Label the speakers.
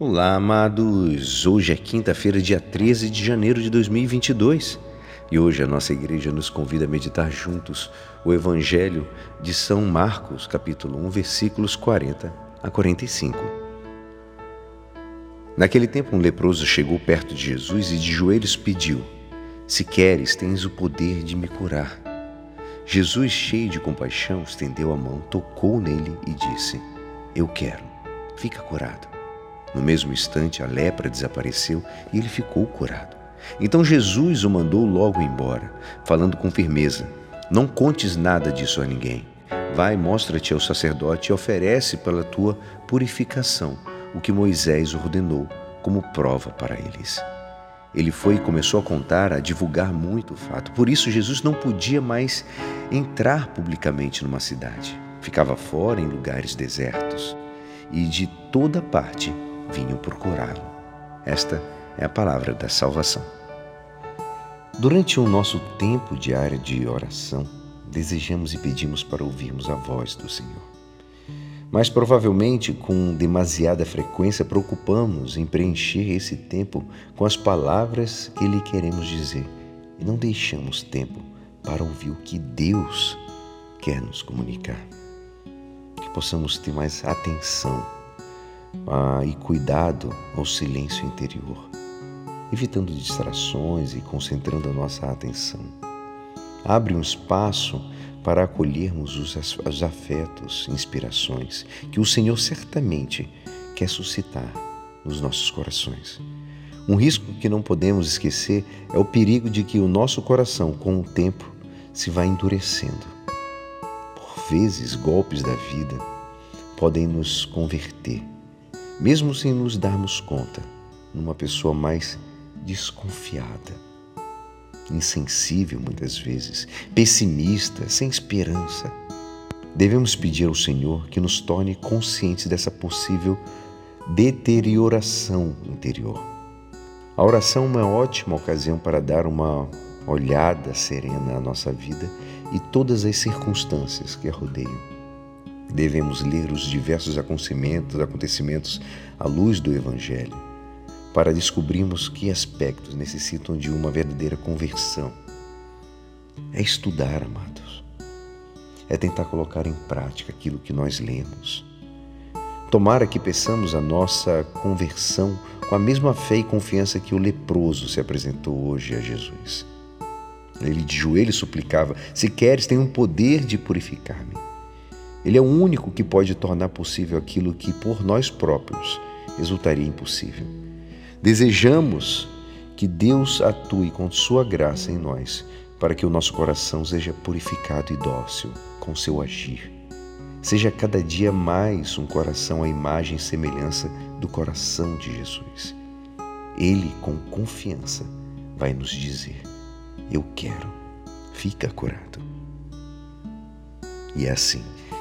Speaker 1: Olá, amados! Hoje é quinta-feira, dia 13 de janeiro de 2022 e hoje a nossa igreja nos convida a meditar juntos o Evangelho de São Marcos, capítulo 1, versículos 40 a 45. Naquele tempo, um leproso chegou perto de Jesus e de joelhos pediu: Se queres, tens o poder de me curar. Jesus, cheio de compaixão, estendeu a mão, tocou nele e disse: Eu quero, fica curado. No mesmo instante, a lepra desapareceu e ele ficou curado. Então Jesus o mandou logo embora, falando com firmeza: Não contes nada disso a ninguém. Vai, mostra-te ao sacerdote e oferece pela tua purificação o que Moisés ordenou como prova para eles. Ele foi e começou a contar, a divulgar muito o fato. Por isso, Jesus não podia mais entrar publicamente numa cidade. Ficava fora em lugares desertos. E de toda parte vinham procurá-lo. Esta é a palavra da salvação. Durante o nosso tempo diário de oração, desejamos e pedimos para ouvirmos a voz do Senhor. Mas provavelmente, com demasiada frequência, preocupamos em preencher esse tempo com as palavras que lhe queremos dizer e não deixamos tempo para ouvir o que Deus quer nos comunicar. Que possamos ter mais atenção ah, e cuidado ao silêncio interior, evitando distrações e concentrando a nossa atenção. Abre um espaço para acolhermos os, os afetos, inspirações que o Senhor certamente quer suscitar nos nossos corações. Um risco que não podemos esquecer é o perigo de que o nosso coração, com o tempo, se vá endurecendo. Por vezes, golpes da vida podem nos converter mesmo sem nos darmos conta, numa pessoa mais desconfiada, insensível muitas vezes, pessimista, sem esperança. Devemos pedir ao Senhor que nos torne conscientes dessa possível deterioração interior. A oração é uma ótima ocasião para dar uma olhada serena à nossa vida e todas as circunstâncias que a rodeiam. Devemos ler os diversos acontecimentos, acontecimentos à luz do Evangelho, para descobrirmos que aspectos necessitam de uma verdadeira conversão. É estudar, amados. É tentar colocar em prática aquilo que nós lemos. Tomara que peçamos a nossa conversão com a mesma fé e confiança que o leproso se apresentou hoje a Jesus. Ele de joelhos suplicava: Se queres, tem um poder de purificar-me. Ele é o único que pode tornar possível aquilo que por nós próprios resultaria impossível. Desejamos que Deus atue com sua graça em nós, para que o nosso coração seja purificado e dócil com seu agir. Seja cada dia mais um coração à imagem e semelhança do coração de Jesus. Ele, com confiança, vai nos dizer: Eu quero, fica curado. E é assim